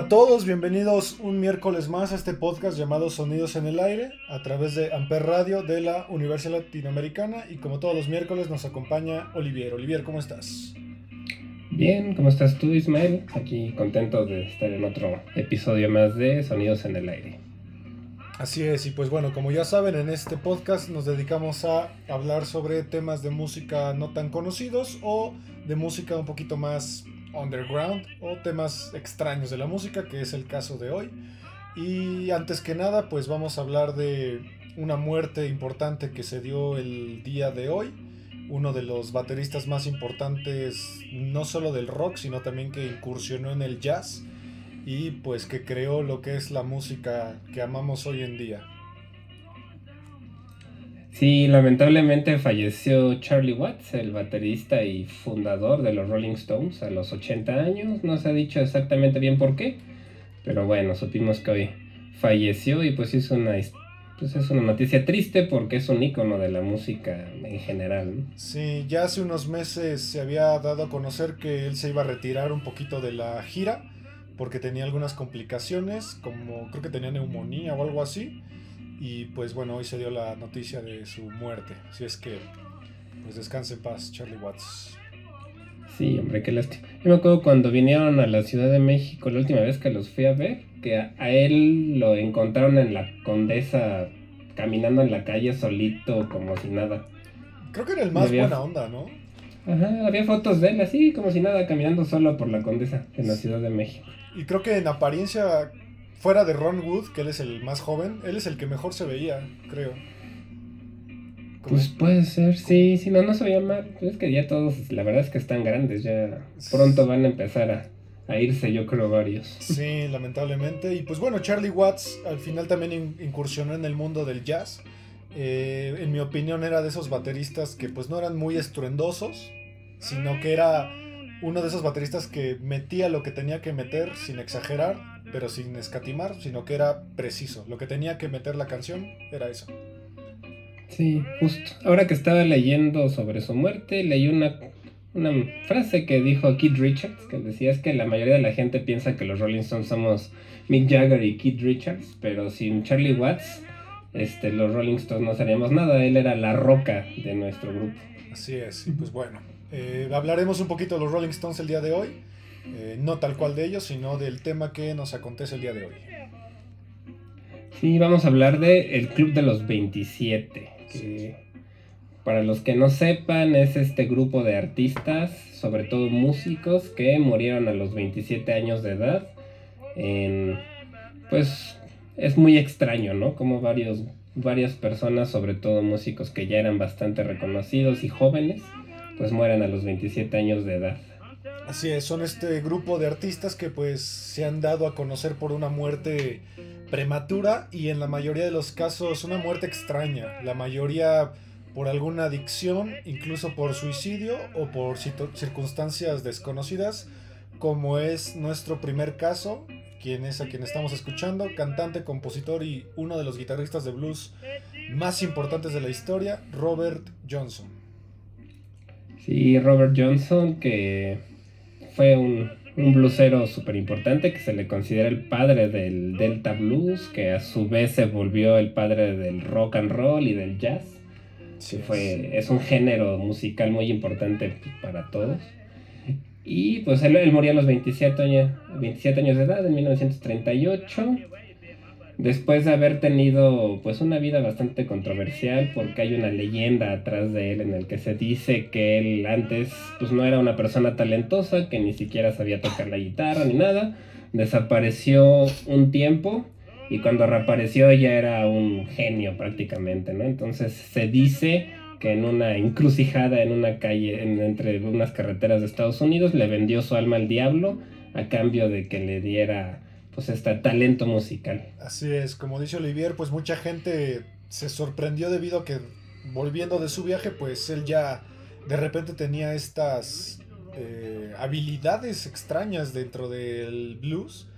A todos, bienvenidos un miércoles más a este podcast llamado Sonidos en el Aire a través de Amper Radio de la Universidad Latinoamericana y como todos los miércoles nos acompaña Olivier. Olivier, ¿cómo estás? Bien, ¿cómo estás tú Ismael? Aquí contento de estar en otro episodio más de Sonidos en el Aire. Así es, y pues bueno, como ya saben, en este podcast nos dedicamos a hablar sobre temas de música no tan conocidos o de música un poquito más underground o temas extraños de la música, que es el caso de hoy. Y antes que nada, pues vamos a hablar de una muerte importante que se dio el día de hoy. Uno de los bateristas más importantes, no solo del rock, sino también que incursionó en el jazz y pues que creó lo que es la música que amamos hoy en día. Sí, lamentablemente falleció Charlie Watts, el baterista y fundador de los Rolling Stones, a los 80 años. No se ha dicho exactamente bien por qué, pero bueno, supimos que hoy falleció y pues es una, pues es una noticia triste porque es un icono de la música en general. Sí, ya hace unos meses se había dado a conocer que él se iba a retirar un poquito de la gira porque tenía algunas complicaciones, como creo que tenía neumonía o algo así. Y pues bueno, hoy se dio la noticia de su muerte. Así es que, pues descanse en paz, Charlie Watts. Sí, hombre, qué lástima. Yo me acuerdo cuando vinieron a la Ciudad de México la última vez que los fui a ver, que a, él lo encontraron en la Condesa caminando en la calle solito, como si nada. Creo que era el más buena onda, ¿no? Ajá, había fotos de él así, como si nada, caminando solo por la Condesa en la Ciudad de México. Y creo que en apariencia fuera de Ron Wood, que él es el más joven, él es el que mejor se veía, creo. pues puede ser, sí, sí, no, no se veía mal. Es que ya todos, la verdad es que están grandes, ya pronto van a empezar a, irse, yo creo, varios. Sí, lamentablemente. Y pues bueno, Charlie Watts al final también incursionó en el mundo del jazz. Eh, en mi opinión era de esos bateristas que pues no eran muy estruendosos, sino que era uno de esos bateristas que metía lo que tenía que meter sin exagerar, pero sin escatimar, sino que era preciso. Lo que tenía que meter la canción era eso. Sí, justo. Ahora que estaba leyendo sobre su muerte, leí una, una frase que dijo Keith Richards, que decía es que la mayoría de la gente piensa que los Rolling Stones somos Mick Jagger y Keith Richards, pero sin Charlie Watts, este, los Rolling Stones no seríamos nada. Él era la roca de nuestro grupo. Así es, y pues bueno eh, hablaremos un poquito de los Rolling Stones el día de hoy. Eh, no tal cual de ellos, sino del tema que nos acontece el día de hoy. Sí, vamos a hablar de El Club de los 27. Que para los que no sepan, es este grupo de artistas, sobre todo músicos, que murieron a los 27 años de edad. pues es muy extraño, ¿no? Como varios, varias personas, sobre todo músicos que ya eran bastante reconocidos y jóvenes, pues mueren a los 27 años de edad. Así es, son este grupo de artistas que pues se han dado a conocer por una muerte prematura y en la mayoría de los casos una muerte extraña. La mayoría por alguna adicción, incluso por suicidio o por circunstancias desconocidas, como es nuestro primer caso, quien es a quien estamos escuchando, cantante, compositor y uno de los guitarristas de blues más importantes de la historia, Robert Johnson. Sí, Robert Johnson, que fue un, un bluesero súper importante, que se le considera el padre del Delta Blues, que a su vez se volvió el padre del rock and roll y del jazz. fue, es un género musical muy importante para todos. Y pues él, él murió a los 27 años, 27 años de edad, en 1938. Después de haber tenido pues una vida bastante controversial porque hay una leyenda atrás de él en el que se dice que él antes pues no era una persona talentosa, que ni siquiera sabía tocar la guitarra ni nada, desapareció un tiempo y cuando reapareció ya era un genio prácticamente, ¿no? Entonces se dice que en una encrucijada en una calle entre unas carreteras de Estados Unidos le vendió su alma al diablo a cambio de que le diera pues este talento musical. Así es, como dice Olivier, pues mucha gente se sorprendió debido a que volviendo de su viaje, pues él ya de repente tenía estas eh, habilidades extrañas dentro del blues.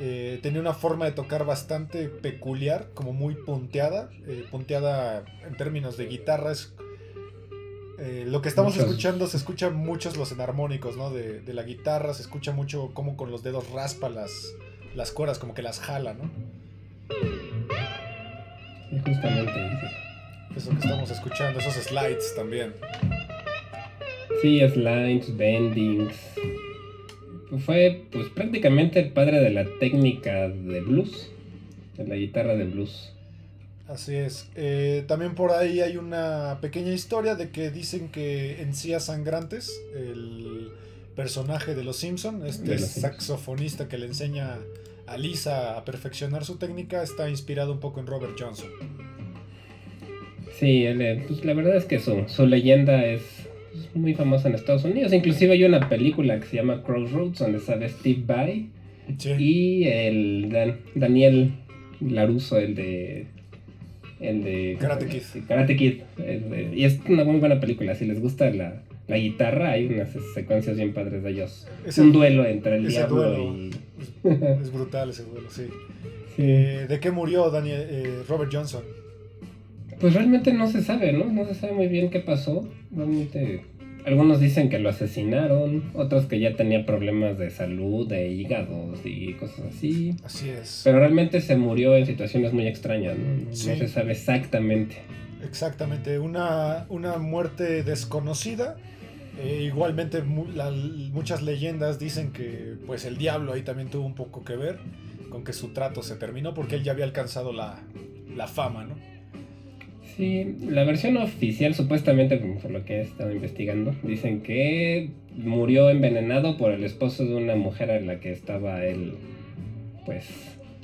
Eh, tenía una forma de tocar bastante peculiar, como muy punteada. Eh, punteada en términos de guitarra lo que estamos escuchando se escucha muchos los enarmónicos, ¿no? De, de, la guitarra, se escucha mucho como con los dedos raspa las, las cuerdas, como que las jala, ¿no? Y justamente Eso que estamos escuchando, esos slides también. Sí, slides, bendings. Fue pues prácticamente el padre de la técnica de blues, de la guitarra de blues. Así es. Eh, también por ahí hay una pequeña historia de que dicen que Encías Sangrantes, el personaje de Los Simpson, este saxofonista que le enseña a Lisa a perfeccionar su técnica, está inspirado un poco en Robert Johnson. Sí, eh, pues, la verdad es que su, su leyenda es muy famosa en Estados Unidos. Inclusive hay una película que se llama Crossroads donde sale Steve Vai y el Daniel Laruso, el de el de Karate Kid. Karate Kid. y es una muy buena película. Si les gusta la, la guitarra, hay unas secuencias bien padres de ellos. un duelo entre el diablo y. Es, brutal ese duelo, sí. Eh, ¿De qué murió Daniel, eh, Robert Johnson? Pues realmente no se sabe, ¿no? No se sabe muy bien qué pasó. Realmente. Algunos dicen que lo asesinaron, otros que ya tenía problemas de salud, de hígados y cosas así. Así es. Pero realmente se murió en situaciones muy extrañas, ¿no? No se sabe exactamente. Exactamente, una, una muerte desconocida eh, igualmente muchas leyendas dicen que pues el diablo ahí también tuvo un poco que ver con que su trato se terminó porque él ya había alcanzado la, fama, ¿no? Sí, la versión oficial supuestamente, por lo que he estado investigando, dicen que murió envenenado por el esposo de una mujer a la que estaba él, pues,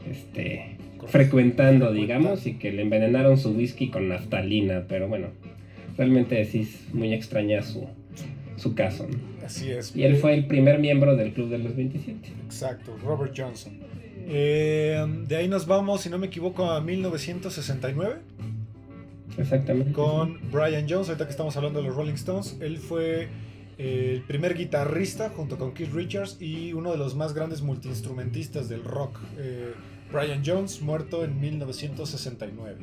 este, frecuentando, digamos, y que le envenenaron su whisky con naftalina, pero bueno, realmente sí es muy extraña su, su caso. Así es. Y él fue el primer miembro del Club de los 27. Exacto, Robert Johnson. Eh, de ahí nos vamos, si no me equivoco, a 1969. Exactamente. Con Brian Jones, ahorita que estamos hablando de los Rolling Stones. Él fue eh, el primer guitarrista junto con Keith Richards y uno de los más grandes multiinstrumentistas del rock. Eh, Brian Jones, muerto en 1969.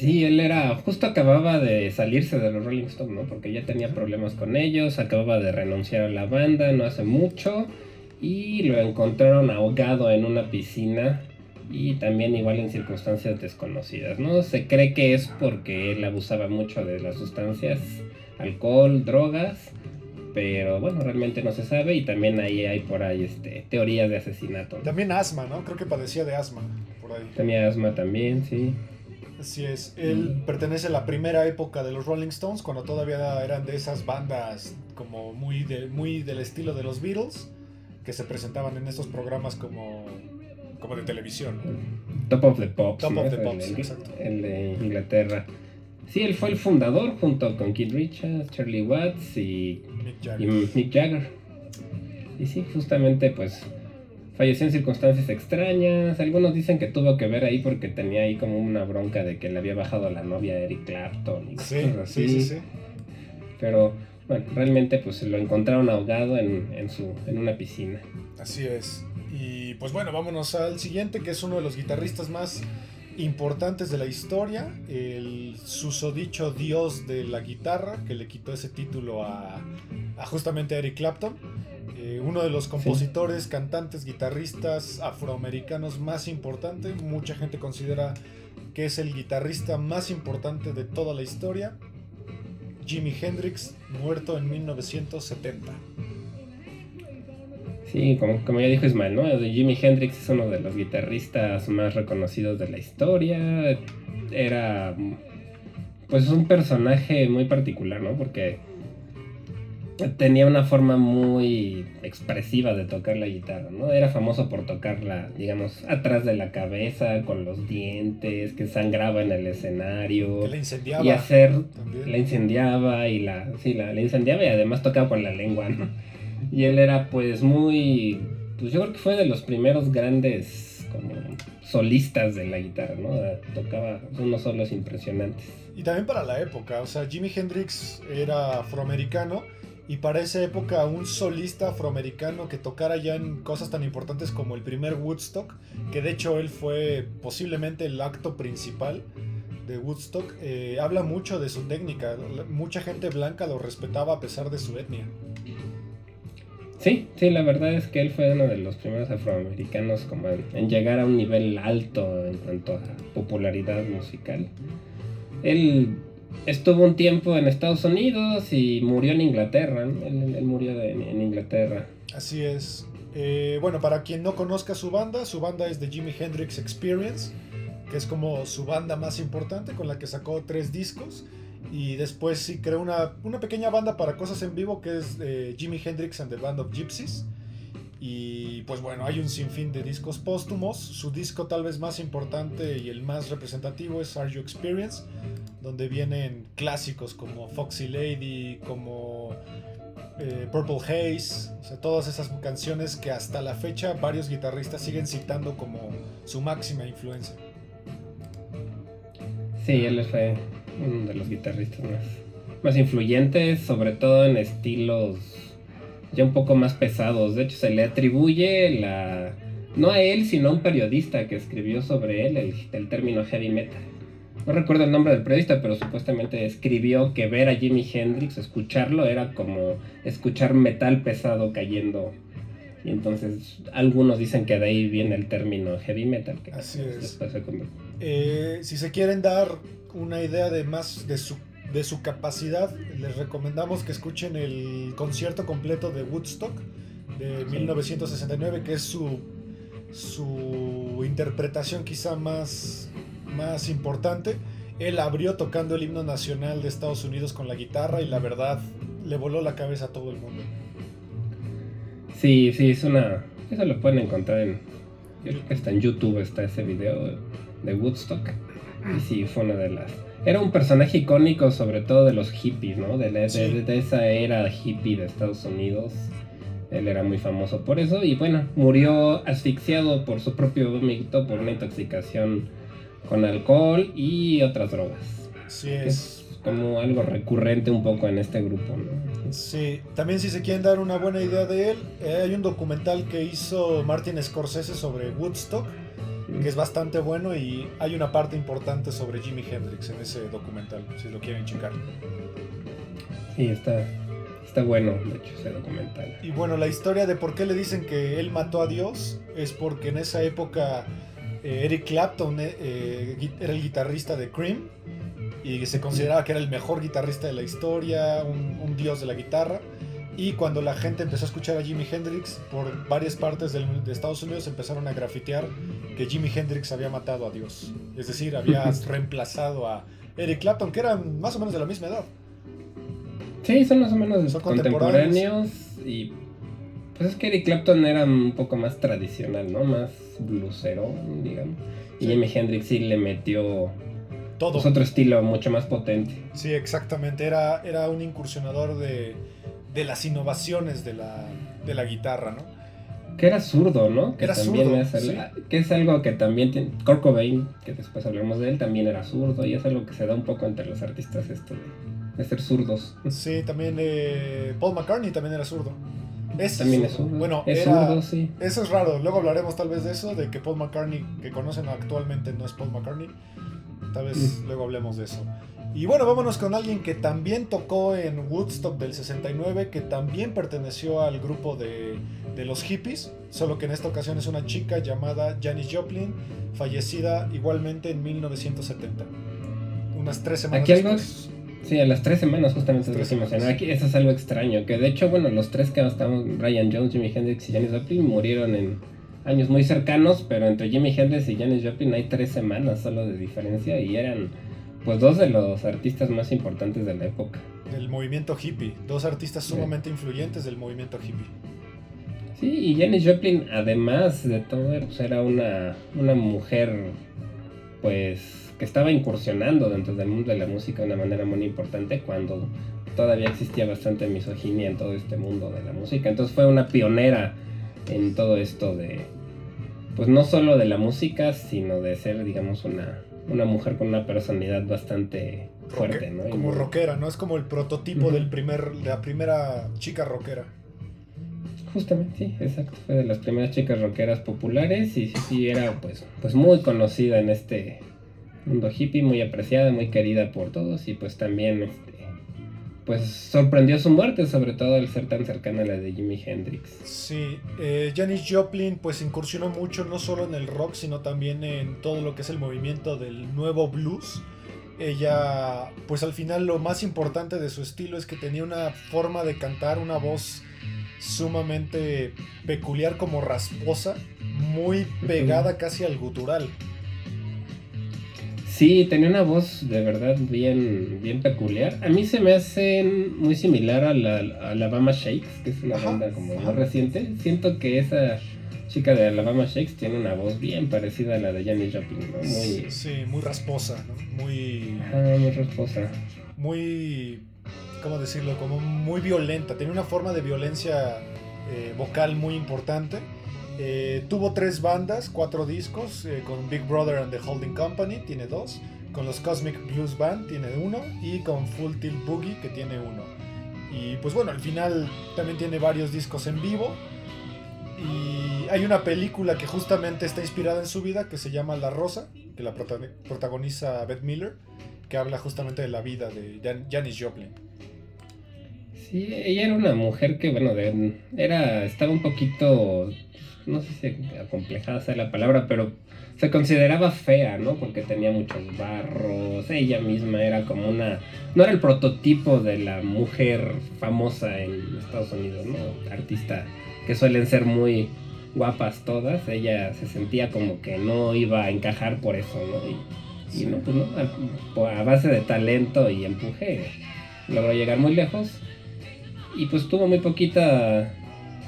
Sí, él era, justo acababa de salirse de los Rolling Stones, ¿no? Porque ya tenía problemas con ellos, acababa de renunciar a la banda no hace mucho y lo encontraron ahogado en una piscina y también igual en circunstancias desconocidas, ¿no? Se cree que es porque él abusaba mucho de las sustancias, alcohol, drogas, pero bueno, realmente no se sabe y también ahí hay por ahí este, teorías de asesinato. También asma, ¿no? Creo que padecía de asma por ahí. Tenía asma también, sí. Así es, él pertenece a la primera época de los Rolling Stones, cuando todavía eran de esas bandas como muy, de, muy del estilo de los Beatles, que se presentaban en estos programas como, como de televisión. Top of the Pops. Top of the Pops, el, exacto. El de Inglaterra. Sí, él fue el fundador junto con Keith Richards, Charlie Watts y Y Mick Jagger. Y sí, justamente pues falleció en circunstancias extrañas. Algunos dicen que tuvo que ver ahí porque tenía ahí como una bronca de que le había bajado la novia a Eric Clapton y sí, Sí, sí, sí. Pero bueno, realmente pues lo encontraron ahogado en, su, en una piscina. Así es. Y pues bueno, vámonos al siguiente, que es uno de los guitarristas más importantes de la historia, el susodicho dios de la guitarra, que le quitó ese título a, a justamente a Eric Clapton. Eh, uno de los compositores, cantantes, guitarristas afroamericanos más importante. Mucha gente considera que es el guitarrista más importante de toda la historia. Jimi Hendrix, muerto en 1970. Sí, como, como ya dijo Ismael, ¿no? Jimi Hendrix es uno de los guitarristas más reconocidos de la historia. Era pues un personaje muy particular, ¿no? Porque tenía una forma muy expresiva de tocar la guitarra, ¿no? Era famoso por tocarla, digamos, atrás de la cabeza, con los dientes, que sangraba en el escenario. Que la incendiaba. Y hacer, la incendiaba y la, sí, la, la, incendiaba y además tocaba con la lengua, ¿no? Y él era pues muy, pues yo creo que fue de los primeros grandes como solistas de la guitarra, ¿no? Tocaba unos solos impresionantes. Y también para la época, o sea, Jimi Hendrix era afroamericano y para esa época un solista afroamericano que tocara ya en cosas tan importantes como el primer Woodstock, que de hecho él fue posiblemente el acto principal de Woodstock, eh, habla mucho de su técnica. Mucha gente blanca lo respetaba a pesar de su etnia. Sí, sí, la verdad es que él fue uno de los primeros afroamericanos como en, llegar a un nivel alto en cuanto a popularidad musical. Él estuvo un tiempo en Estados Unidos y murió en Inglaterra. Él, murió en Inglaterra. Así es. Eh, bueno, para quien no conozca su banda, su banda es The Jimi Hendrix Experience, que es como su banda más importante, con la que sacó tres discos. Y después sí creó una, una pequeña banda para cosas en vivo que es eh, Jimi Hendrix and the Band of Gypsies. Y pues bueno, hay un sinfín de discos póstumos. Su disco tal vez más importante y el más representativo es Are You Experience, donde vienen clásicos como Foxy Lady, como eh, Purple Haze, o sea, todas esas canciones que hasta la fecha varios guitarristas siguen citando como su máxima influencia. Sí, él fue uno de los guitarristas más influyentes, sobre todo en estilos ya un poco más pesados. De hecho, se le atribuye la. No a él, sino a un periodista que escribió sobre él el, término heavy metal. No recuerdo el nombre del periodista, pero supuestamente escribió que ver a Jimi Hendrix, escucharlo, era como escuchar metal pesado cayendo. Y entonces algunos dicen que de ahí viene el término heavy metal. Que Así es. Eh, si se quieren dar una idea de más de su, de su capacidad, les recomendamos que escuchen el concierto completo de Woodstock de 1969, que es su, su interpretación quizá más, más importante. Él abrió tocando el himno nacional de Estados Unidos con la guitarra y la verdad le voló la cabeza a todo el mundo. Sí, sí, es una... Eso lo pueden encontrar en... Yo creo que está en YouTube, está ese video de Woodstock. Y sí, fue una de las... Era un personaje icónico sobre todo de los hippies, ¿no? De, de, esa era hippie de Estados Unidos. Él era muy famoso por eso y bueno, murió asfixiado por su propio vómito por una intoxicación con alcohol y otras drogas. Sí es. como algo recurrente un poco en este grupo, ¿no? Sí, también si se quieren dar una buena idea de él, eh, hay un documental que hizo Martin Scorsese sobre Woodstock que es bastante bueno y hay una parte importante sobre Jimi Hendrix en ese documental, si lo quieren checar. Sí, está, está bueno, de hecho, ese documental. Y bueno, la historia de por qué le dicen que él mató a Dios es porque en esa época eh, Eric Clapton eh, eh, era el guitarrista de Cream y se consideraba que era el mejor guitarrista de la historia, un dios de la guitarra. Y cuando la gente empezó a escuchar a Jimi Hendrix, por varias partes de Estados Unidos empezaron a grafitear que Jimi Hendrix había matado a Dios. Es decir, había reemplazado a Eric Clapton, que eran más o menos de la misma edad. Sí, son más o menos contemporáneos. Y pues es que Eric Clapton era un poco más tradicional, ¿no? Más blusero, digamos. Y Jimi Hendrix sí le metió todo. Pues, otro estilo mucho más potente. Sí, exactamente. Era, era un incursionador de de las innovaciones de la, de la guitarra, ¿no? Que era zurdo, ¿no? Que era zurdo. Es Que es algo que también tiene. Kurt Cobain, que después hablaremos de él, también era zurdo y es algo que se da un poco entre los artistas esto de, ser zurdos. Sí, también eh, Paul McCartney también era zurdo. también es zurdo. Bueno, es zurdo, sí. Eso es raro. Luego hablaremos tal vez de eso, de que Paul McCartney, que conocen actualmente, no es Paul McCartney. Tal vez mm. luego hablemos de eso. Y bueno, vámonos con alguien que también tocó en Woodstock del 69, que también perteneció al grupo de, los hippies, solo que en esta ocasión es una chica llamada Janis Joplin, fallecida igualmente en 1970. Unas tres semanas Aquí algo, Sí, a las tres semanas justamente tres semanas. Aquí eso es algo extraño, que de hecho, bueno, los tres que estamos, Brian Jones, Jimi Hendrix y Janis Joplin, murieron en años muy cercanos, pero entre Jimi Hendrix y Janis Joplin hay tres semanas solo de diferencia y eran pues dos de los artistas más importantes de la época. Del movimiento hippie, dos artistas sumamente influyentes del movimiento hippie. Sí, y Janis Joplin, además de todo, pues era una, una mujer, pues, que estaba incursionando dentro del mundo de la música de una manera muy importante cuando todavía existía bastante misoginia en todo este mundo de la música. Entonces fue una pionera en todo esto de, pues no solo de la música, sino de ser, digamos, una, una mujer con una personalidad bastante fuerte, ¿no? Como rockera, ¿no? Es como el prototipo del primer, de la primera chica rockera. Justamente, sí, exacto. Fue de las primeras chicas rockeras populares y sí, sí, era pues, pues muy conocida en este mundo hippie, muy apreciada, muy querida por todos y pues también este, pues sorprendió su muerte, sobre todo al ser tan cercana a la de Jimi Hendrix. Sí, eh, Janis Joplin pues incursionó mucho no solo en el rock, sino también en todo lo que es el movimiento del nuevo blues. Ella, pues al final lo más importante de su estilo es que tenía una forma de cantar, una voz sumamente peculiar como rasposa, muy pegada casi al gutural. Sí, tenía una voz de verdad bien, bien peculiar. A mí se me hace muy similar a la Alabama Shakes, que es una banda como más reciente. Siento que esa chica de Alabama Shakes tiene una voz bien parecida a la de Janis Joplin, ¿no? Muy... Sí, muy rasposa, ¿no? Muy... Ah, muy rasposa. Muy ¿cómo decirlo? Como muy violenta, tenía una forma de violencia eh, vocal muy importante. Eh, tuvo tres bandas, cuatro discos, eh, con Big Brother and the Holding Company, tiene dos, con los Cosmic Blues Band tiene uno y con Full Tilt Boogie que tiene uno. Y pues bueno, al final también tiene varios discos en vivo. Y hay una película que justamente está inspirada en su vida que se llama La Rosa, que la protagoniza Beth Miller, que habla justamente de la vida de Janis Joplin. Sí, ella era una mujer que, bueno, era, estaba un poquito, no sé si acomplejada sea la palabra, pero se consideraba fea, ¿no? Porque tenía muchos barros, ella misma era como una, no era el prototipo de la mujer famosa en Estados Unidos, ¿no? Artista que suelen ser muy guapas todas, ella se sentía como que no iba a encajar por eso, ¿no? Y, no, pues no, a, a base de talento y empuje logró llegar muy lejos y pues tuvo muy poquita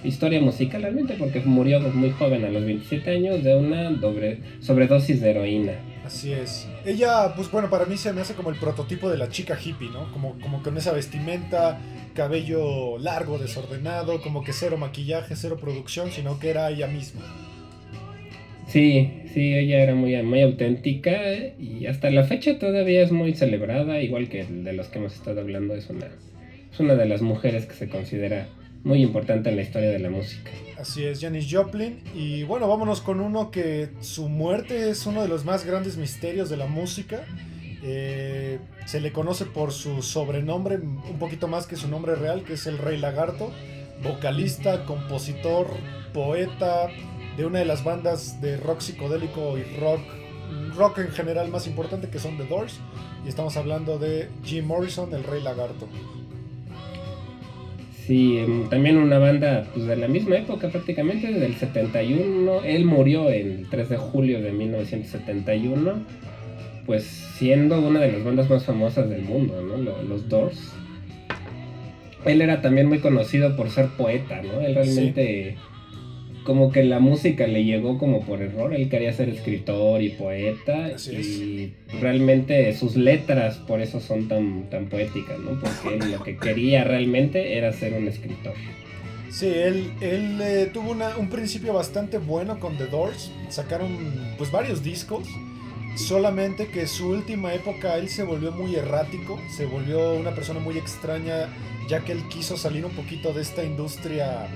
historia musical realmente porque murió muy joven a los 27 años de una doble, sobredosis de heroína. Así es. Ella, pues bueno, para mí se me hace como el prototipo de la chica hippie, ¿no? Como, como con esa vestimenta, cabello largo, desordenado, como que cero maquillaje, cero producción, sino que era ella misma. Sí, sí, ella era muy, muy auténtica y hasta la fecha todavía es muy celebrada, igual que de los que hemos estado hablando, es una es una de las mujeres que se considera muy importante en la historia de la música. Así es, Janis Joplin. Y bueno, vámonos con uno que su muerte es uno de los más grandes misterios de la música. Eh, se le conoce por su sobrenombre, un poquito más que su nombre real, que es el Rey Lagarto. Vocalista, compositor, poeta de una de las bandas de rock psicodélico y rock, rock en general más importante que son The Doors. Y estamos hablando de Jim Morrison, el Rey Lagarto. Sí, también una banda pues, de la misma época prácticamente, del 71. Él murió el 3 de julio de 1971, pues siendo una de las bandas más famosas del mundo, ¿no? Los Doors. Él era también muy conocido por ser poeta, ¿no? Él realmente como que la música le llegó como por error. Él quería ser escritor y poeta y realmente sus letras por eso son tan, tan poéticas, ¿no? Porque él lo que quería realmente era ser un escritor. Sí, él, él eh, tuvo un principio bastante bueno con The Doors. Sacaron pues varios discos. Solamente que su última época él se volvió muy errático, se volvió una persona muy extraña, ya que él quiso salir un poquito de esta industria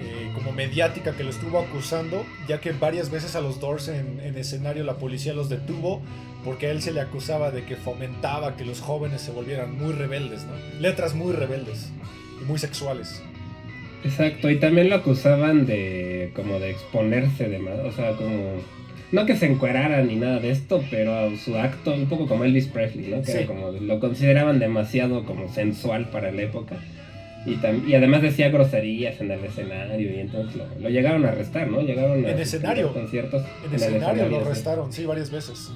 eh, como mediática que lo estuvo acusando, ya que varias veces a los Doors en, escenario la policía los detuvo porque a él se le acusaba de que fomentaba que los jóvenes se volvieran muy rebeldes, ¿no? Letras muy rebeldes y muy sexuales. Exacto, y también lo acusaban de como de exponerse de más, o sea, como no que se encuerara ni nada de esto, pero su acto, un poco como Elvis Presley, ¿no? Que Sí. era como, lo consideraban demasiado como sensual para la época. Y, y además decía groserías en el escenario y entonces lo, lo llegaron a arrestar, ¿no? Llegaron a En escenario. conciertos. En escenario lo arrestaron, sí, varias veces.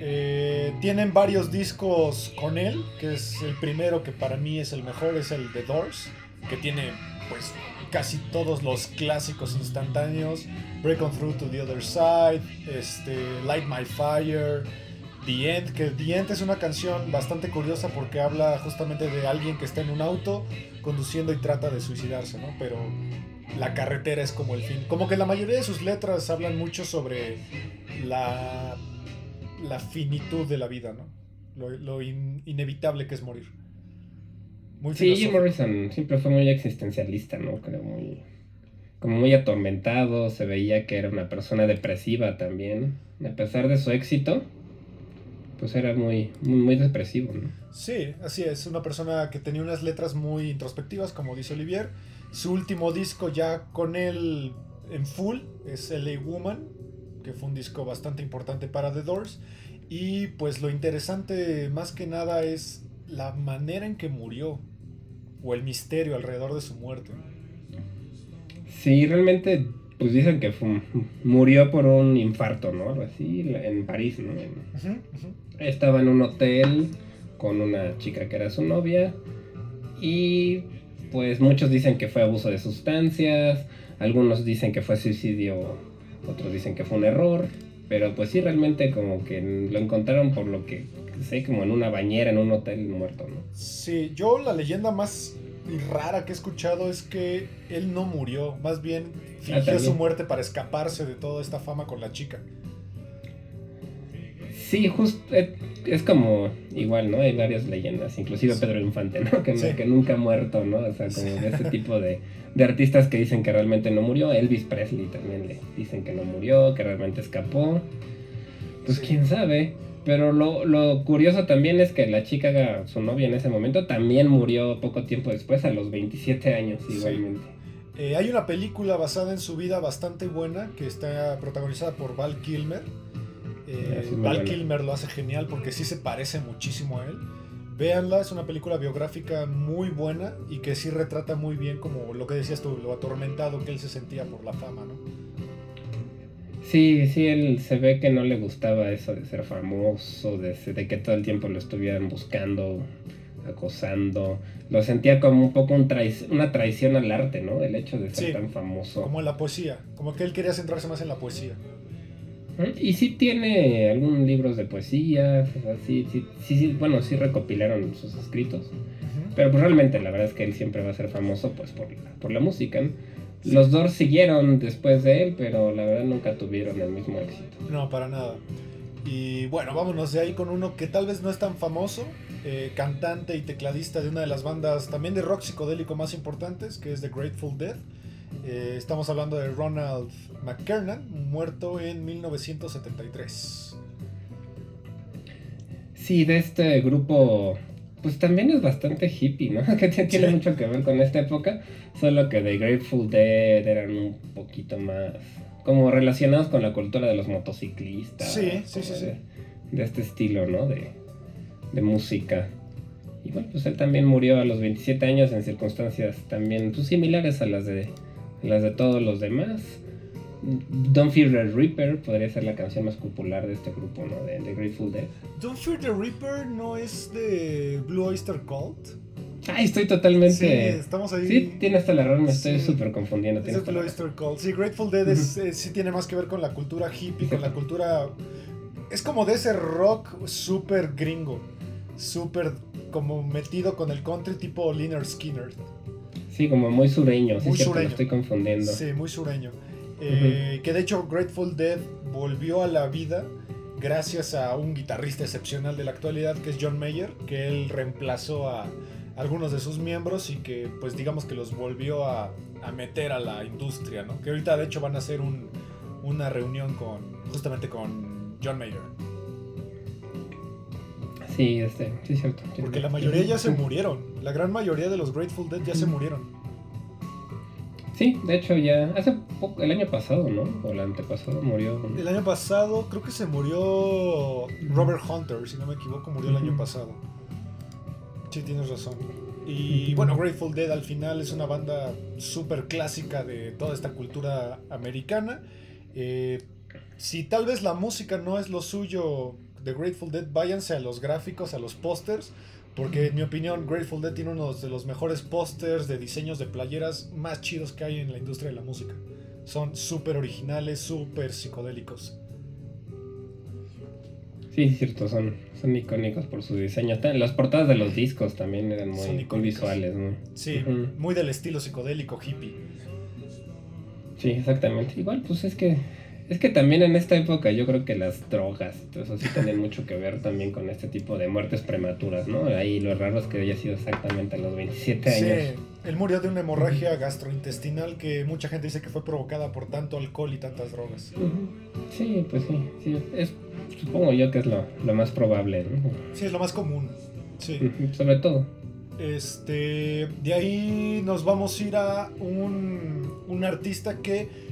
Eh, tienen varios discos con él, que es el primero que para mí es el mejor, es el The Doors, que tiene pues casi todos los clásicos instantáneos, Break On Through to the Other Side, este, Light My Fire, The End, que The End es una canción bastante curiosa porque habla justamente de alguien que está en un auto conduciendo y trata de suicidarse, ¿no? Pero la carretera es como el fin. Como que la mayoría de sus letras hablan mucho sobre la, la finitud de la vida, ¿no? Lo, lo in- inevitable que es morir. Muy Sí, Jim. Morrison siempre fue muy existencialista, ¿no? Creo muy. Como muy atormentado, se veía que era una persona depresiva también. A pesar de su éxito, pues era muy, muy, muy depresivo, ¿no? Sí, así es. Una persona que tenía unas letras muy introspectivas, como dice Olivier. Su último disco ya con él en full es LA Woman, que fue un disco bastante importante para The Doors. Y pues lo interesante más que nada es la manera en que murió, o el misterio alrededor de su muerte. Sí, realmente, pues dicen que fue- murió por un infarto, ¿no? Así, en París, ¿no? Ujú. Estaba en un hotel con una chica que era su novia y pues muchos dicen que fue abuso de sustancias, algunos dicen que fue suicidio, otros dicen que fue un error, pero pues sí realmente como que lo encontraron por lo que sé como en una bañera en un hotel muerto, ¿no? Sí, yo la leyenda más rara que he escuchado es que él no murió, más bien fingió también. su muerte para escaparse de toda esta fama con la chica. Sí, justo es como igual, ¿no? Hay varias leyendas, inclusive. Pedro Infante, ¿no? Que, Sí. que nunca ha muerto, ¿no? O sea, como de ese tipo de, de artistas que dicen que realmente no murió. Elvis Presley también le dicen que no murió, que realmente escapó. Pues Sí. quién sabe. Pero lo, lo curioso también es que la chica, su novia en ese momento, también murió poco tiempo después, a los 27 años Sí. igualmente. Eh, hay una película basada en su vida bastante buena que está protagonizada por Val Kilmer. Eh, Val. Kilmer lo hace genial porque sí se parece muchísimo a él. Véanla, es una película biográfica muy buena y que sí retrata muy bien como lo que decías tú, lo atormentado que él se sentía por la fama, ¿no? Sí, sí, él se ve que no le gustaba eso de ser famoso, de, de que todo el tiempo lo estuvieran buscando, acosando. Lo sentía como un poco un una traición al arte, ¿no? El hecho de ser Sí. tan famoso. Como en la poesía, como que él quería centrarse más en la poesía. ¿Mm? Y sí tiene algunos libros de poesías, o sea, sí, sí, sí, sí, bueno, sí recopilaron sus escritos. Pero pues realmente la verdad es que él siempre va a ser famoso pues por la, por la música. ¿no? Los Doors siguieron después de él, pero la verdad nunca tuvieron el mismo éxito. No, para nada. Y bueno, vámonos de ahí con uno que tal vez no es tan famoso, eh, cantante y tecladista de una de las bandas también de rock psicodélico más importantes, que es The Grateful Dead. Eh, estamos hablando de Ronald McKernan, muerto en 1973. Sí, de este grupo, pues también es bastante hippie, ¿no? Que tiene Sí. mucho que ver con esta época, solo que The Grateful Dead eran un poquito más como relacionados con la cultura de los motociclistas. Sí, sí, sí. De, de este estilo, ¿no? De, de música. Y bueno, pues él también murió a los 27 años en circunstancias también pues, similares a las de, las de todos los demás. Don't Fear the Reaper podría ser la canción más popular de este grupo, ¿no? De The Grateful Dead. Don't Fear the Reaper no es de Blue Oyster Cult. Ay, estoy totalmente. Sí, estamos ahí. Sí, tienes toda la razón, me estoy Sí. súper confundiendo. Es de Blue. Oyster Cult. Sí, Grateful Dead es, eh, sí tiene más que ver con la cultura hippie, con la cultura. Es como de ese rock súper gringo. Súper como metido con el country tipo Liner Skinner. Sí, como muy sureño, sí, Muy cierto, sureño. lo estoy confundiendo. Sí, muy sureño. Eh, Que de hecho Grateful Dead volvió a la vida gracias a un guitarrista excepcional de la actualidad que es John Mayer, que él reemplazó a algunos de sus miembros y que pues digamos que los volvió a, a meter a la industria, ¿no? Que ahorita de hecho van a hacer un- una reunión con justamente con John Mayer. Sí, este, sí, es cierto. Porque la mayoría ya se murieron. La gran mayoría de los Grateful Dead ya se murieron. Sí, de hecho ya hace poco, el año pasado, ¿no? O el antepasado murió. El año pasado creo que se murió Robert Hunter, si no me equivoco, murió el año pasado. Sí, tienes razón. Y bueno, Grateful Dead al final es una banda súper clásica de toda esta cultura americana. Eh, si tal vez la música no es lo suyo de Grateful Dead, váyanse a los gráficos, a los pósters. Porque en mi opinión, Grateful Dead tiene uno de los mejores pósters de diseños de playeras más chidos que hay en la industria de la música. Son súper originales, súper psicodélicos. Sí, es cierto, son, son icónicos por su diseño. Las portadas de los discos también eran muy, visuales, ¿no? Sí, muy del estilo psicodélico hippie. Sí, exactamente. Igual, pues es que es que también en esta época yo creo que las drogas, eso sí tienen mucho que ver también con este tipo de muertes prematuras, ¿no? Ahí lo raro es que haya sido exactamente a los 27 años. Sí, él murió de una hemorragia gastrointestinal que mucha gente dice que fue provocada por tanto alcohol y tantas drogas. Sí, pues sí, sí, es, supongo yo que es lo, más probable, ¿no? Sí, es lo más común, sí. Sobre todo. Este, de ahí nos vamos a ir a un, un artista que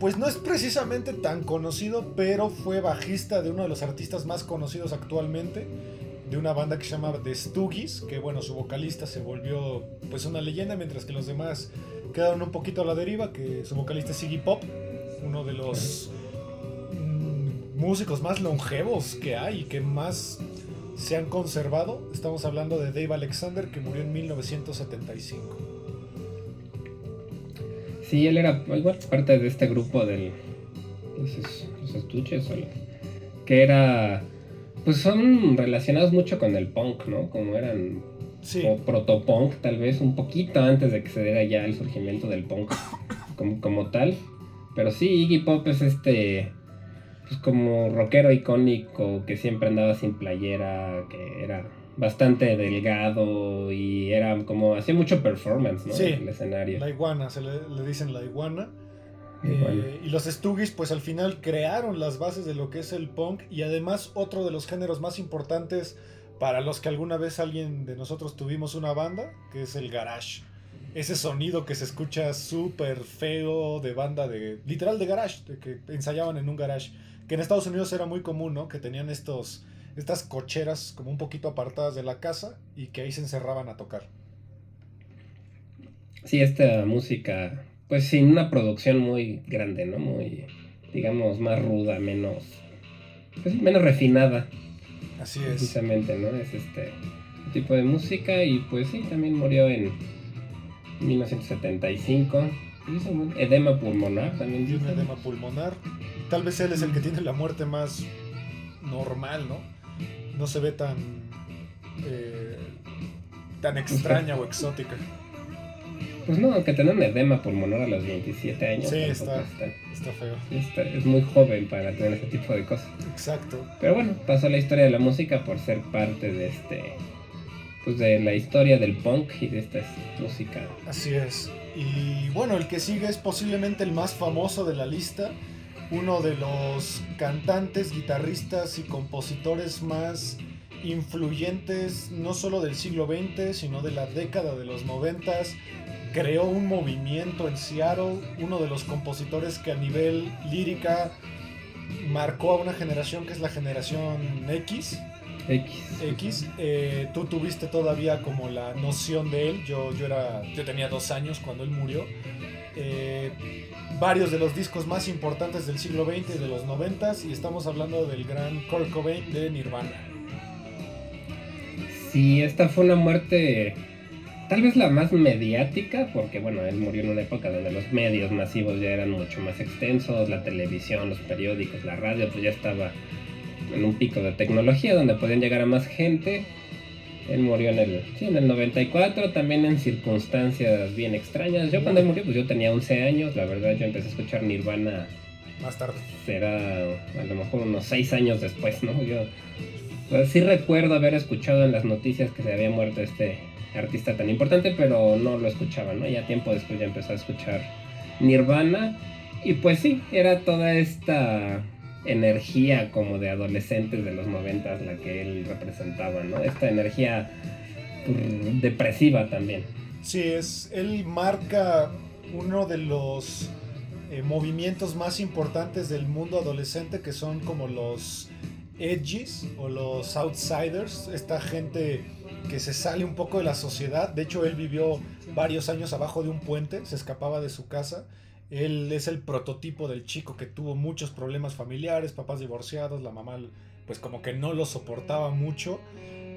pues no es precisamente tan conocido, pero fue bajista de uno de los artistas más conocidos actualmente, de una banda que se llama The Stooges, que bueno, su vocalista se volvió pues una leyenda, mientras que los demás quedaron un poquito a la deriva, que su vocalista es Iggy Pop, uno de los mm, músicos más longevos que hay y que más se han conservado. Estamos hablando de Dave Alexander, que murió en 1975. Sí, él era igual parte de este grupo de los, estuches, que era, pues son relacionados mucho con el punk, ¿no? Como eran sí. o protopunk, tal vez, un poquito antes de que se diera ya el surgimiento del punk como, como tal. Pero sí, Iggy Pop es este, pues como rockero icónico que siempre andaba sin playera, que era bastante delgado y era como hacía mucho performance, ¿no? Sí, el escenario. La iguana, se le, dicen la iguana. Eh, y los Stooges pues al final crearon las bases de lo que es el punk y además otro de los géneros más importantes para los que alguna vez alguien de nosotros tuvimos una banda, que es el garage. Ese sonido que se escucha súper feo de banda de... literal de garage, de que ensayaban en un garage. Que en Estados Unidos era muy común, ¿no? Que tenían estos estas cocheras como un poquito apartadas de la casa y que ahí se encerraban a tocar. Sí, esta música, pues sin una producción muy grande, ¿no? Muy, digamos, más ruda, menos, pues, menos refinada. Así es. Precisamente, ¿no? Es este tipo de música y pues sí, también murió en 1975. Edema pulmonar también. Tiene edema pulmonar. Tal vez él es el que tiene la muerte más normal, ¿no? No se ve tan, eh, tan extraña o exótica. Pues no, que tener un edema pulmonar a los 27 años. Sí, está, feo. es muy joven para tener ese tipo de cosas. Exacto. Pero bueno, pasó la historia de la música por ser parte de este. Pues de la historia del punk y de esta música. Así es. Y bueno, el que sigue es posiblemente el más famoso de la lista uno de los cantantes, guitarristas y compositores más influyentes no solo del siglo XX, sino de la década de los noventas. Creó un movimiento en Seattle, uno de los compositores que a nivel lírica marcó a una generación que es la generación X. X. X. Eh, tú tuviste todavía como la noción de él. Yo, yo, era, yo tenía dos años cuando él murió. Eh, varios de los discos más importantes del siglo XX y de los 90 y estamos hablando del gran Kurt Cobain de Nirvana. Sí, esta fue una muerte tal vez la más mediática, porque bueno, él murió en una época donde los medios masivos ya eran mucho más extensos, la televisión, los periódicos, la radio, pues ya estaba en un pico de tecnología donde podían llegar a más gente él murió en el, sí, en el 94, también en circunstancias bien extrañas. Yo cuando él murió, pues yo tenía 11 años, la verdad yo empecé a escuchar Nirvana. Más tarde. Será a lo mejor unos 6 años después, ¿no? Yo pues, sí recuerdo haber escuchado en las noticias que se había muerto este artista tan importante, pero no lo escuchaba, ¿no? Ya tiempo después ya empecé a escuchar Nirvana. Y pues sí, era toda esta energía como de adolescentes de los noventas la que él representaba, ¿no? Esta energía depresiva también. Sí, es, él marca uno de los eh, movimientos más importantes del mundo adolescente que son como los edgies o los outsiders, esta gente que se sale un poco de la sociedad. De hecho, él vivió varios años abajo de un puente, se escapaba de su casa. Él es el prototipo del chico que tuvo muchos problemas familiares, papás divorciados, la mamá pues como que no lo soportaba mucho.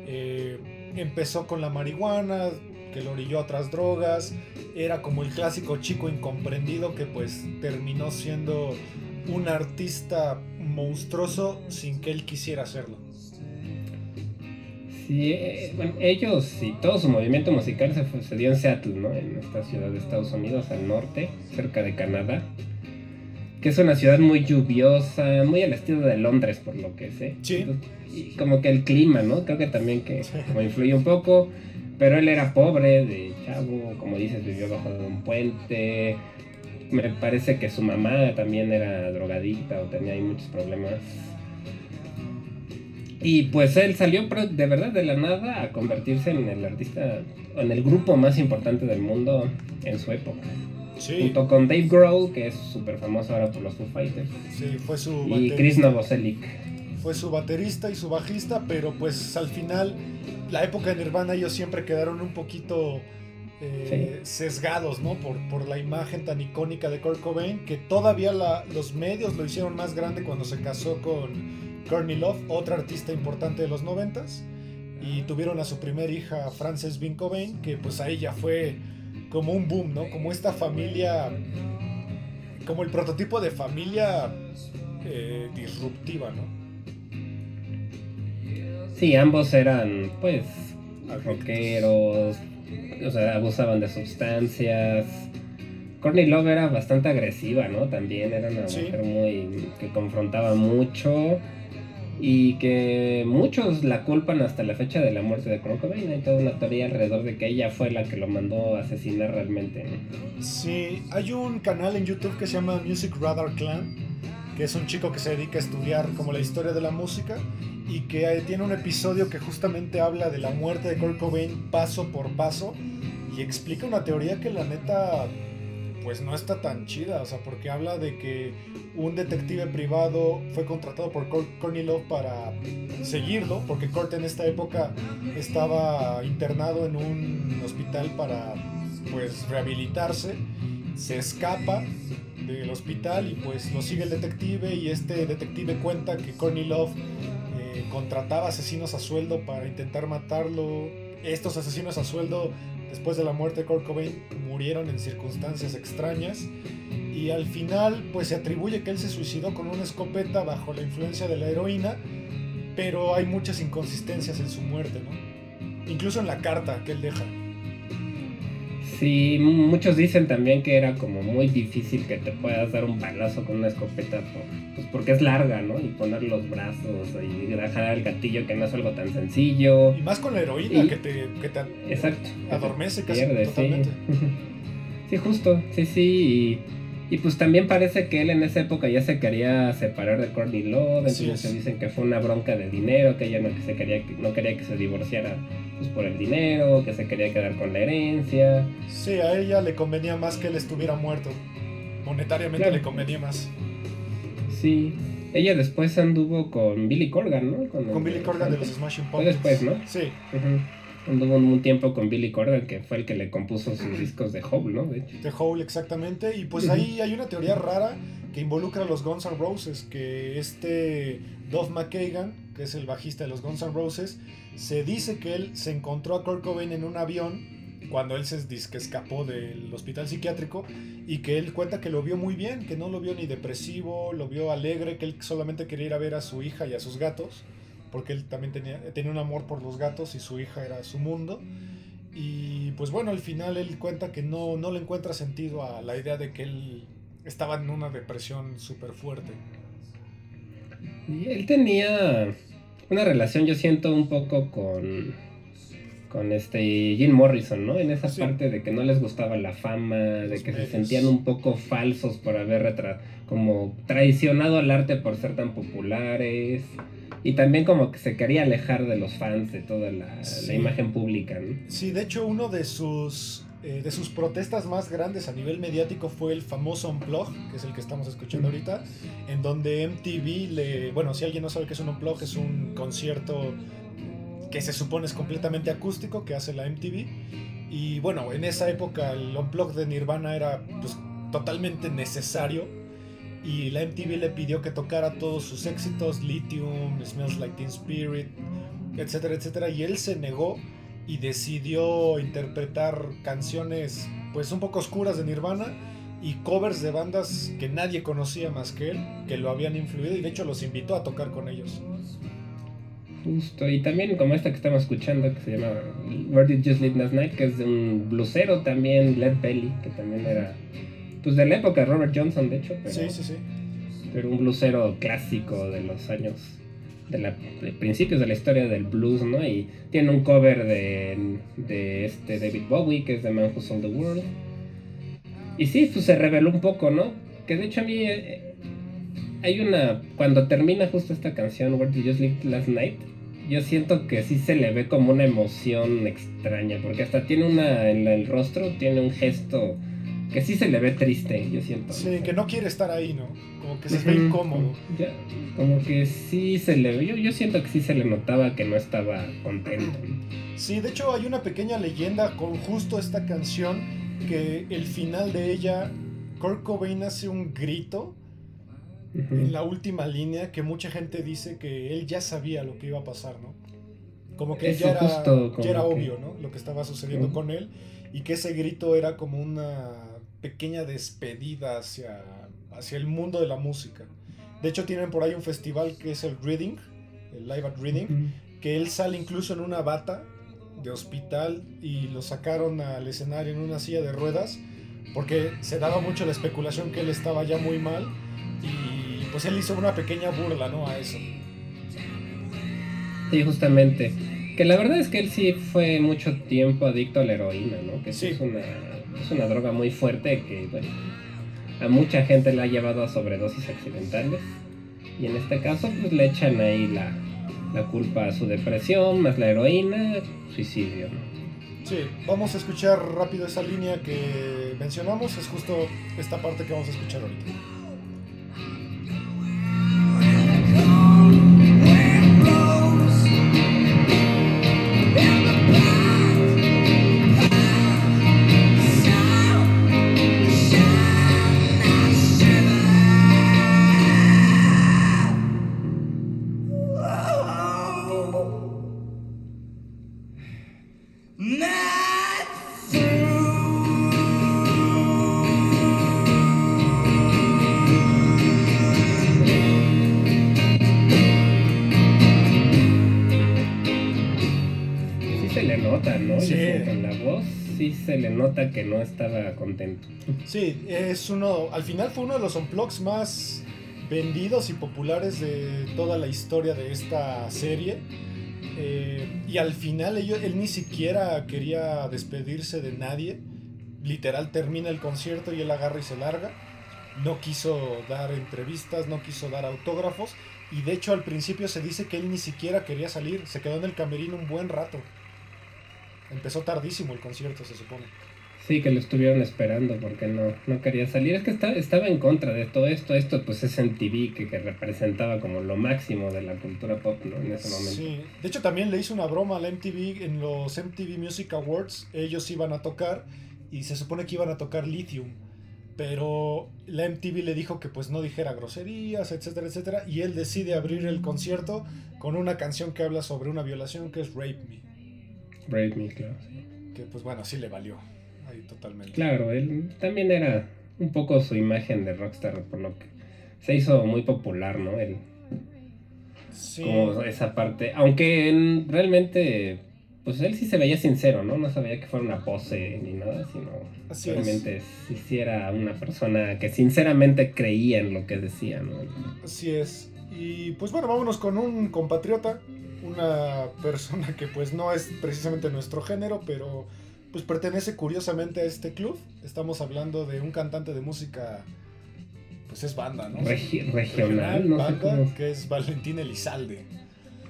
Eh, empezó con la marihuana, que lo orilló a otras drogas. Era como el clásico chico incomprendido que pues terminó siendo un artista monstruoso sin que él quisiera hacerlo. Sí, eh, bueno, ellos y todo su movimiento musical se, dio en Seattle, ¿no? En esta ciudad de Estados Unidos, al norte, cerca de Canadá. Que es una ciudad muy lluviosa, muy al estilo de Londres, por lo que sé. Sí. y como que el clima, ¿no? Creo que también que como influye un poco. Pero él era pobre, de chavo, como dices, vivió bajo un puente. Me parece que su mamá también era drogadicta o tenía ahí muchos problemas y pues él salió de verdad de la nada a convertirse en el artista, en el grupo más importante del mundo en su época. Sí. Junto con Dave Grohl, que es súper famoso ahora por los Foo Fighters. Sí, fue su Y Chris Novoselic. Fue su baterista y su bajista, pero pues al final, la época de Nirvana ellos siempre quedaron un poquito eh, sesgados, ¿no? Por, por la imagen tan icónica de Kurt Cobain, que todavía la, los medios lo hicieron más grande cuando se casó con Courtney Love, otra artista importante de los noventas, y tuvieron a su primera hija, Frances Bean Cobain, que pues ahí ya fue como un boom, ¿no? Como esta familia, como el prototipo de familia eh, disruptiva, ¿no? Sí, ambos eran, pues, rockeros, o sea, abusaban de sustancias. Courtney Love era bastante agresiva, ¿no? También era una mujer muy que confrontaba mucho y que muchos la culpan hasta la fecha de la muerte de Kurt. Hay toda una teoría alrededor de que ella fue la que lo mandó a asesinar realmente. Sí, hay un canal en YouTube que se llama Music Radar Clan, que es un chico que se dedica a estudiar como la historia de la música y que tiene un episodio que justamente habla de la muerte de Kurt Cobain paso por paso y explica una teoría que la neta pues no está tan chida, o sea, porque habla de que un detective privado fue contratado por Kornilov para seguirlo, porque Kurt en esta época estaba internado en un hospital para pues rehabilitarse, se escapa del hospital y pues lo sigue el detective y este detective cuenta que Kornilov eh, contrataba asesinos a sueldo para intentar matarlo. Estos asesinos a sueldo después de la muerte de Kurt murieron en circunstancias extrañas y al final pues se atribuye que él se suicidó con una escopeta bajo la influencia de la heroína, pero hay muchas inconsistencias en su muerte, ¿no? Incluso en la carta que él deja. Sí, muchos dicen también que era como muy difícil que te puedas dar un balazo con una escopeta pues porque es larga, ¿no? Y poner los brazos y dejar el gatillo que no es algo tan sencillo. Y más con la heroína que te, que te exacto, adormece casi totalmente. Sí. sí. justo, sí, sí. Y, pues también parece que él en esa época ya se quería separar de Courtney Love, entonces se dicen que fue una bronca de dinero, que ella no, que se quería, no quería que se divorciara pues, por el dinero, que se quería quedar con la herencia. Sí, a ella le convenía más que él estuviera muerto. Monetariamente le convenía más. Sí. Ella después anduvo con Billy Corgan, ¿no? Con, Billy Corgan de los Smashing Pumpkins. después, ¿no? Sí. Anduvo un tiempo con Billy Corgan, que fue el que le compuso sus discos de Hole, ¿no? De, Hole, exactamente. Y pues ahí hay una teoría rara que involucra a los Guns N' Roses, que este Dove McKagan, que es el bajista de los Guns N' Roses, se dice que él se encontró a Kurt Cobain en un avión cuando él se dice que escapó del hospital psiquiátrico y que él cuenta que lo vio muy bien, que no lo vio ni depresivo, lo vio alegre, que él solamente quería ir a ver a su hija y a sus gatos, porque él también tenía, tenía un amor por los gatos y su hija era su mundo. Y pues bueno, al final él cuenta que no, no le encuentra sentido a la idea de que él estaba en una depresión súper fuerte. Y él tenía una relación, yo siento, un poco con, con este Jim Morrison, ¿no? En esa parte de que no les gustaba la fama, de que se sentían un poco falsos por haber como traicionado al arte por ser tan populares. Y también como que se quería alejar de los fans, de toda la, la imagen pública, ¿no? Sí, de hecho uno de sus eh, de sus protestas más grandes a nivel mediático fue el famoso Unplug, que es el que estamos escuchando ahorita, en donde MTV le... Bueno, si alguien no sabe qué es un Unplug, es un concierto que se supone es completamente acústico que hace la MTV. Y bueno, en esa época el Unplug de Nirvana era pues, totalmente necesario. Y la MTV le pidió que tocara todos sus éxitos, Lithium, Smells Like Teen Spirit, etcétera, etcétera. Y él se negó y decidió interpretar canciones pues un poco oscuras de Nirvana y covers de bandas que nadie conocía más que él, que lo habían influido y de hecho los invitó a tocar con ellos. Justo, y también como esta que estamos escuchando que se llama Where Did You Sleep Last Night, que es de un blusero también, Led Belly, que también era pues de la época de Robert Johnson de hecho, pero, sí, sí, sí. pero un blusero clásico de los años de, la, principios de la historia del blues, ¿no? Y tiene un cover de, de este David Bowie, que es The Man Who Sold the World. Y sí, pues se reveló un poco, ¿no? Que de hecho a mí eh, hay una... Cuando termina justo esta canción, Where Did You Sleep Last Night, yo siento que sí se le ve como una emoción extraña, porque hasta tiene una en el rostro, tiene un gesto que sí se le ve triste, yo siento. Sí, que no quiere estar ahí, ¿no? Como que se ve incómodo. como que sí se le ve, yo, yo siento que sí se le notaba que no estaba contento. Sí, de hecho hay una pequeña leyenda con justo esta canción, que el final de ella, Kurt Cobain hace un grito en la última línea que mucha gente dice que él ya sabía lo que iba a pasar, ¿no? Como que ya era, ya era obvio, ¿no? Lo que estaba sucediendo con él y que ese grito era como una pequeña despedida hacia, hacia el mundo de la música. De hecho, tienen por ahí un festival que es el Reading, el Live at Reading, que él sale incluso en una bata de hospital y lo sacaron al escenario en una silla de ruedas porque se daba mucho la especulación que él estaba ya muy mal y pues él hizo una pequeña burla, ¿no? A eso. Sí, justamente. Que la verdad es que él sí fue mucho tiempo adicto a la heroína, ¿no? Que sí. es una una droga muy fuerte que, bueno, a mucha gente la ha llevado a sobredosis accidentales. Y en este caso, pues le echan ahí la, la culpa a su depresión, más la heroína, suicidio. Sí, vamos a escuchar rápido esa línea que mencionamos, es justo esta parte que vamos a escuchar ahorita. Estaba contento. Sí, es uno, al final fue uno de los unplugs más vendidos y populares de toda la historia de esta serie. Eh, y al final él ni siquiera quería despedirse de nadie. Literal termina el concierto y él agarra y se larga. No quiso dar entrevistas, no quiso dar autógrafos. Y de hecho al principio se dice que él ni siquiera quería salir. Se quedó en el camerino un buen rato. Empezó tardísimo el concierto, se supone. Sí, que lo estuvieron esperando porque no, no quería salir. Es que estaba en contra de todo esto. Esto pues es MTV que, que representaba como lo máximo de la cultura pop ¿no? en ese momento. Sí, de hecho también le hizo una broma a la MTV en los MTV Music Awards. Ellos iban a tocar y se supone que iban a tocar Lithium. Pero la MTV le dijo que pues no dijera groserías, etcétera, etcétera. Y él decide abrir el concierto con una canción que habla sobre una violación que es Rape Me. Brave Me, claro. Que pues bueno, sí le valió. Totalmente. Claro, él también era un poco su imagen de rockstar, por lo que se hizo muy popular, ¿no? Él. Sí. Como esa parte. Aunque realmente, pues él sí se veía sincero, ¿no? No sabía que fuera una pose ni nada, sino Así realmente si sí era una persona que sinceramente creía en lo que decía, ¿no? Así es. Y pues bueno, vámonos con un compatriota una persona que pues no es precisamente nuestro género, pero pues pertenece curiosamente a este club. Estamos hablando de un cantante de música, pues es banda, ¿no? regional, no banda, que es Valentín Elizalde.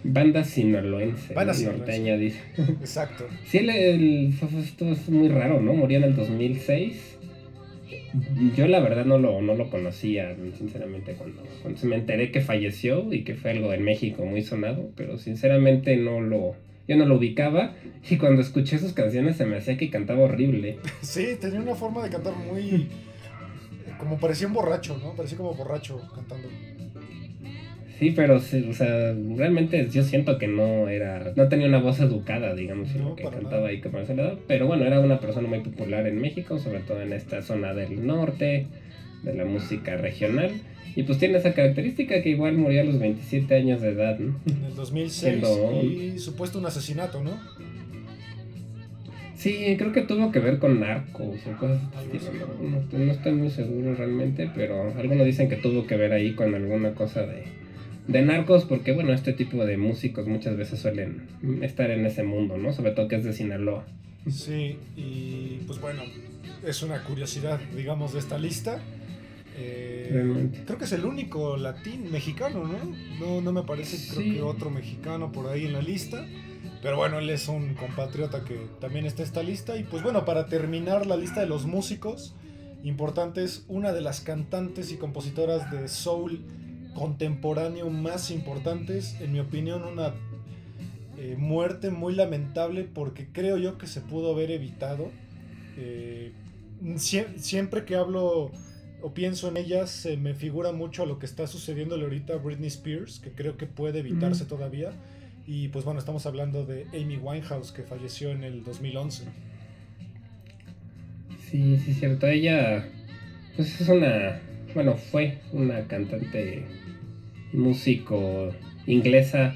Banda sinaloense. Banda ¿no? sinaloense. norteña, dice. Exacto. Sí, el, el- esto es muy raro, ¿no? Murió en el 2006. Yo la verdad no lo, no lo conocía, sinceramente, cuando, cuando se me enteré que falleció y que fue algo en México muy sonado, pero sinceramente no lo, yo no lo ubicaba y cuando escuché sus canciones se me hacía que cantaba horrible. Sí, tenía una forma de cantar muy. Como parecía un borracho, ¿no? Parecía como borracho cantando. Sí, pero sí, o sea, realmente yo siento que no era, no tenía una voz educada, digamos, sino No, que cantaba nada. ese lado. Pero bueno, era una persona muy popular en México, sobre todo en esta zona del norte, de la música regional. Y pues tiene esa característica que igual murió a los 27 años de edad, ¿no? En el 2006 Siendo- y supuesto un asesinato, ¿no? Sí, creo que tuvo que ver con narcos o cosas. No, no estoy- no estoy muy seguro realmente, pero algunos dicen que tuvo que ver ahí con alguna cosa de, de narcos, porque bueno, este tipo de músicos muchas veces suelen estar en ese mundo, ¿no? Sobre todo que es de Sinaloa. Sí, y pues bueno, es una curiosidad, digamos, de esta lista. Eh, Realmente. creo que es el único latín mexicano, ¿no? No, no me parece, creo que otro mexicano por ahí en la lista. Pero bueno, él es un compatriota que también está en esta lista. Y pues bueno, para terminar la lista de los músicos importantes, una de las cantantes y compositoras de soul contemporáneo más importantes, en mi opinión, una eh, muerte muy lamentable porque creo yo que se pudo haber evitado. Eh, sie- siempre que hablo o pienso en ella, se me figura mucho a lo que está sucediéndole ahorita a Britney Spears, que creo que puede evitarse todavía. Y pues bueno, estamos hablando de Amy Winehouse, que falleció en el 2011. Sí, sí, cierto. Ella, pues es una, bueno, fue una cantante, músico inglesa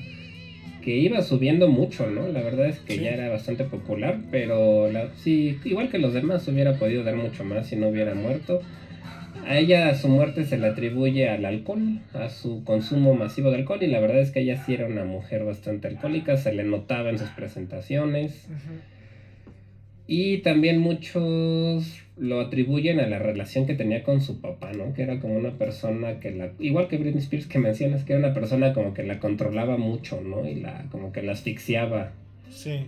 que iba subiendo mucho, ¿no? La verdad es que Sí. ya era bastante popular, pero la, sí, igual que los demás, hubiera podido dar mucho más si no hubiera muerto. A ella su muerte se le atribuye al alcohol, a su consumo masivo de alcohol, y la verdad es que ella sí era una mujer bastante alcohólica, se le notaba en sus presentaciones. Y también muchos lo atribuyen a la relación que tenía con su papá, ¿no? Que era como una persona que la... Igual que Britney Spears que mencionas, que era una persona como que la controlaba mucho, ¿no? Y la como que la asfixiaba. Sí.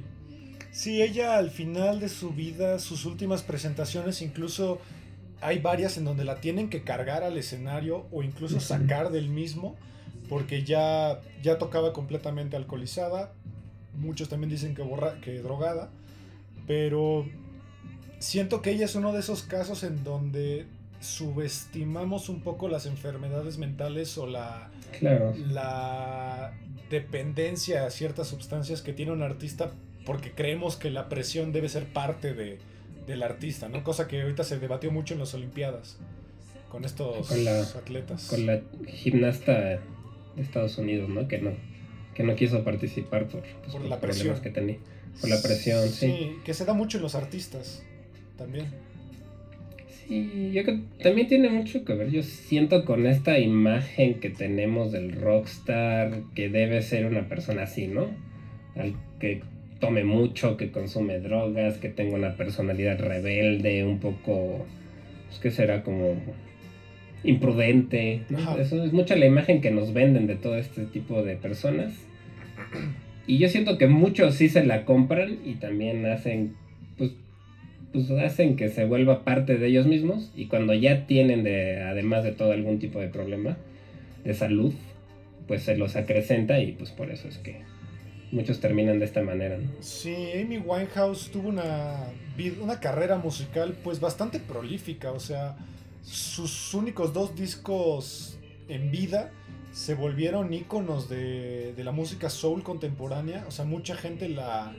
Sí, ella al final de su vida, sus últimas presentaciones, incluso hay varias en donde la tienen que cargar al escenario o incluso sacar del mismo, porque ya, ya tocaba completamente alcoholizada. Muchos también dicen que, borra que drogada, pero siento que ella es uno de esos casos en donde subestimamos un poco las enfermedades mentales o la, Claro. la dependencia a ciertas sustancias que tiene un artista porque creemos que la presión debe ser parte de, del artista, ¿no? Cosa que ahorita se debatió mucho en las Olimpiadas con estos Con la- atletas. Con la gimnasta de Estados Unidos, ¿no? Que no, que no quiso participar por, pues, Por por la los problemas presión. que tenía. Por la presión, sí. que se da mucho en los artistas también. Sí, yo creo que también tiene mucho que ver, yo siento con esta imagen que tenemos del rockstar, que debe ser una persona así, ¿no? Al que tome mucho, que consume drogas, que tenga una personalidad rebelde, un poco, pues que será como imprudente, ¿no? Eso es mucha la imagen que nos venden de todo este tipo de personas. Y yo siento que muchos sí se la compran y también hacen, pues, pues hacen que se vuelva parte de ellos mismos y cuando ya tienen de, además de todo algún tipo de problema de salud, pues se los acrecenta y pues por eso es que muchos terminan de esta manera, ¿no? Sí, Amy Winehouse tuvo una, una carrera musical pues bastante prolífica, o sea, sus únicos dos discos en vida se volvieron íconos de, de la música soul contemporánea, o sea, mucha gente la,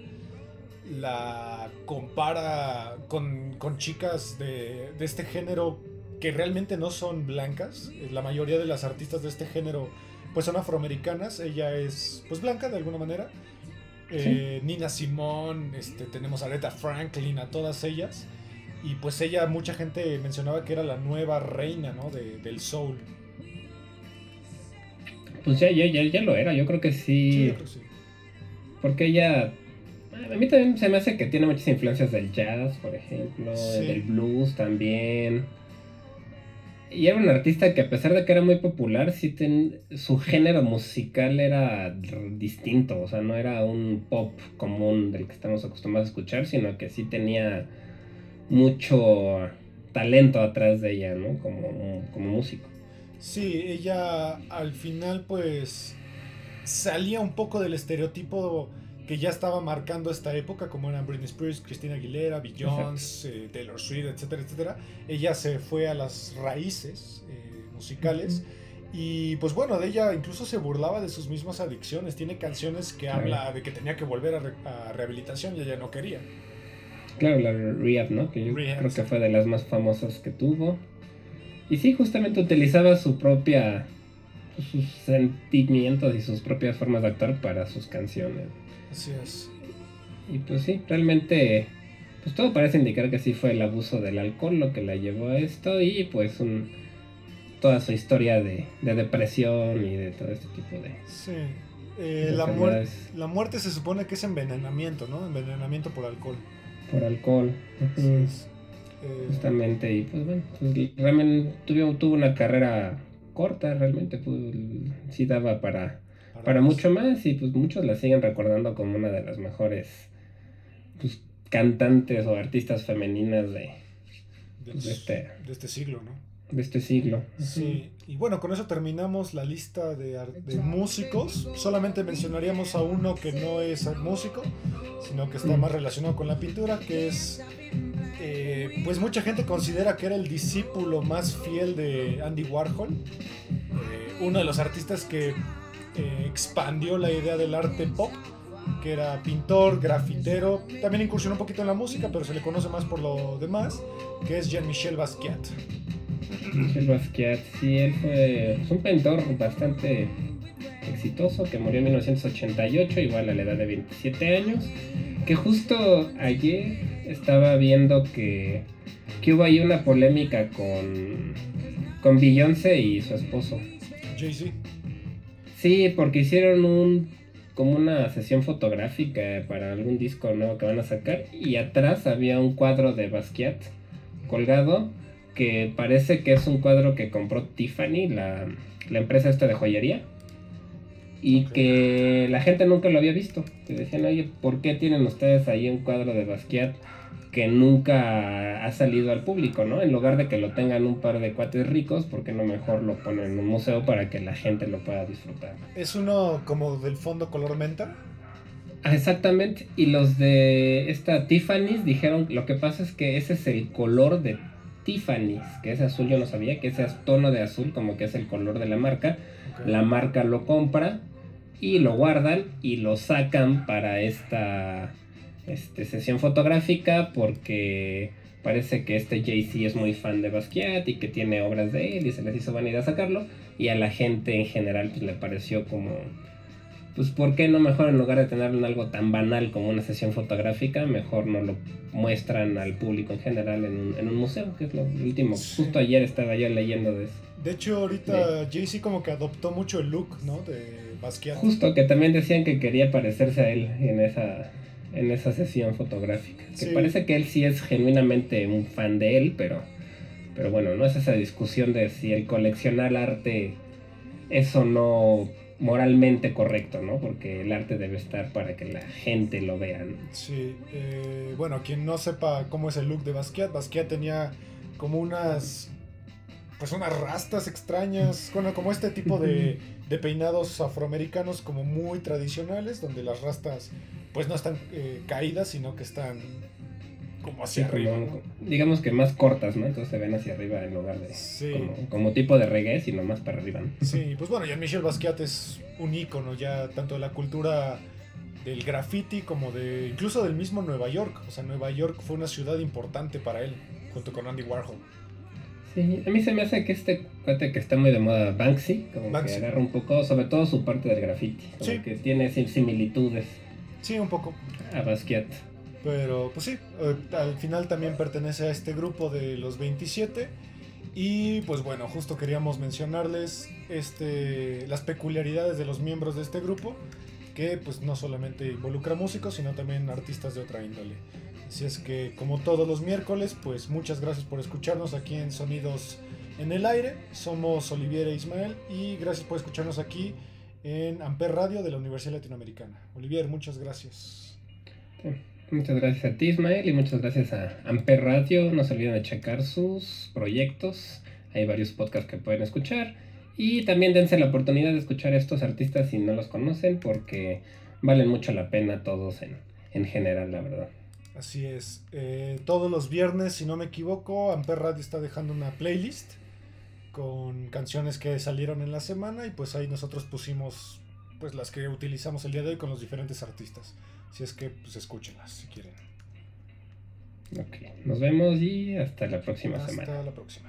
la compara con, con chicas de, de este género que realmente no son blancas, la mayoría de las artistas de este género pues son afroamericanas, ella es pues blanca de alguna manera. Eh, Nina Simone, este, tenemos a Aretha Franklin, a todas ellas. Y pues ella, mucha gente mencionaba que era la nueva reina ¿no? de- del soul. Pues ya, ya, ya, ya lo era, yo creo que Sí, sí, yo creo que sí. porque ella, a mí también se me hace que tiene muchas influencias del jazz, por ejemplo, Sí. del blues también. Y era un artista que a pesar de que era muy popular, sí ten, su género musical era distinto, o sea, no era un pop común del que estamos acostumbrados a escuchar, sino que sí tenía mucho talento atrás de ella, ¿no? Como, como músico. Sí, ella al final pues salía un poco del estereotipo que ya estaba marcando esta época, como eran Britney Spears, Christina Aguilera, Beyoncé, eh, Taylor Swift, etcétera, etcétera. Ella se fue a las raíces eh, musicales. Y pues bueno, de ella incluso se burlaba de sus mismas adicciones. Tiene canciones que habla de que tenía que volver a, rehabilitación y ella no quería. Claro, la Rehab, ¿no? Que yo creo que fue de las más famosas que tuvo. Y sí, justamente utilizaba su propia. sus sentimientos y sus propias formas de actuar para sus canciones. Así es. Y pues sí, realmente, pues todo parece indicar que sí fue el abuso del alcohol lo que la llevó a esto y pues un, toda su historia de, depresión y de todo este tipo de... Sí. Eh, la, la muerte se supone que es envenenamiento, ¿no? Envenenamiento por alcohol. Por alcohol. Eh, Justamente, y pues bueno, pues, realmente tuvo, tuvo una carrera corta, realmente, pues sí daba para para mucho más y pues muchos la siguen recordando como una de las mejores pues, cantantes o artistas femeninas de, este, de este siglo, ¿no? De este siglo. Sí, y bueno, con eso terminamos la lista de, de, músicos. Solamente mencionaríamos a uno que no es músico, sino que está más relacionado con la pintura, que es, eh, pues mucha gente considera que era el discípulo más fiel de Andy Warhol, eh, uno de los artistas que eh, expandió la idea del arte pop, que era pintor, grafitero, también incursionó un poquito en la música, pero se le conoce más por lo demás, que es Jean-Michel Basquiat. Michel Basquiat, sí, él fue un pintor bastante exitoso que murió en 1988, igual a la edad de 27 años, que justo ayer estaba viendo que, que hubo ahí una polémica con, con Beyoncé y su esposo. Jay-Z. Sí, porque hicieron un como una sesión fotográfica para algún disco nuevo que van a sacar y atrás había un cuadro de Basquiat colgado que parece que es un cuadro que compró Tiffany, la, empresa esta de joyería, y que la gente nunca lo había visto. Que decían, oye, ¿por qué tienen ustedes ahí un cuadro de Basquiat que nunca ha salido al público, ¿no? En lugar de que lo tengan un par de cuates ricos, ¿por qué no mejor lo ponen en un museo para que la gente lo pueda disfrutar? ¿Es uno como del fondo color menta? Ah, exactamente, y los de esta Tiffany's dijeron, lo que pasa es que ese es el color de Tiffany's, que ese azul yo no sabía, que ese tono de azul como que es el color de la marca, la marca lo compra y lo guardan y lo sacan para esta este, sesión fotográfica porque parece que este Jay-Z es muy fan de Basquiat y que tiene obras de él y se les hizo vanidad sacarlo y a la gente en general pues le pareció como pues ¿por qué no mejor en lugar de tenerlo en algo tan banal como una sesión fotográfica, mejor no lo muestran al público en general en un, en un museo, que es lo último. Justo ayer estaba yo leyendo de eso. De hecho, ahorita Jay-Z como que adoptó mucho el look, ¿no? De Basquiat. Justo, que también decían que quería parecerse a él en esa, en esa sesión fotográfica. Que parece que él sí es genuinamente un fan de él, pero, pero bueno, no es esa discusión de si el coleccionar arte es o no moralmente correcto, ¿no? Porque el arte debe estar para que la gente lo vea. Sí, eh, bueno, quien no sepa cómo es el look de Basquiat, Basquiat tenía como unas pues unas rastas extrañas, bueno, como este tipo de, de peinados afroamericanos como muy tradicionales, donde las rastas pues no están eh, caídas, sino que están como hacia arriba. Digamos que más cortas, ¿no? Entonces se ven hacia arriba en lugar de como, tipo de reggae, sino más para arriba. Sí, pues bueno, Jean-Michel Basquiat es un ícono ya tanto de la cultura del graffiti como de incluso del mismo Nueva York. O sea, Nueva York fue una ciudad importante para él, junto con Andy Warhol. Sí, a mí se me hace que este cuate que está muy de moda, Banksy, como que agarra un poco, sobre todo su parte del graffiti, como que tiene similitudes. Sí, un poco. A Basquiat. Pero pues sí, eh, al final también pertenece a este grupo de los 27. Y pues bueno, justo queríamos mencionarles este, las peculiaridades de los miembros de este grupo, que pues no solamente involucra músicos, sino también artistas de otra índole. Así es que como todos los miércoles, pues muchas gracias por escucharnos aquí en Sonidos en el aire. Somos Olivier e Ismael y gracias por escucharnos aquí en Amper Radio de la Universidad Latinoamericana. Olivier, muchas gracias. Muchas gracias a ti Ismael y muchas gracias a Amper Radio. No se olviden de checar sus proyectos. Hay varios podcasts que pueden escuchar. Y también dense la oportunidad de escuchar a estos artistas si no los conocen porque valen mucho la pena todos en, en general, la verdad. Así es. Eh, todos los viernes, si no me equivoco, Amper Radio está dejando una playlist con canciones que salieron en la semana y pues ahí nosotros pusimos pues las que utilizamos el día de hoy con los diferentes artistas. Si es que pues escúchenlas si quieren. Ok, nos vemos y hasta la próxima semana. Hasta la próxima.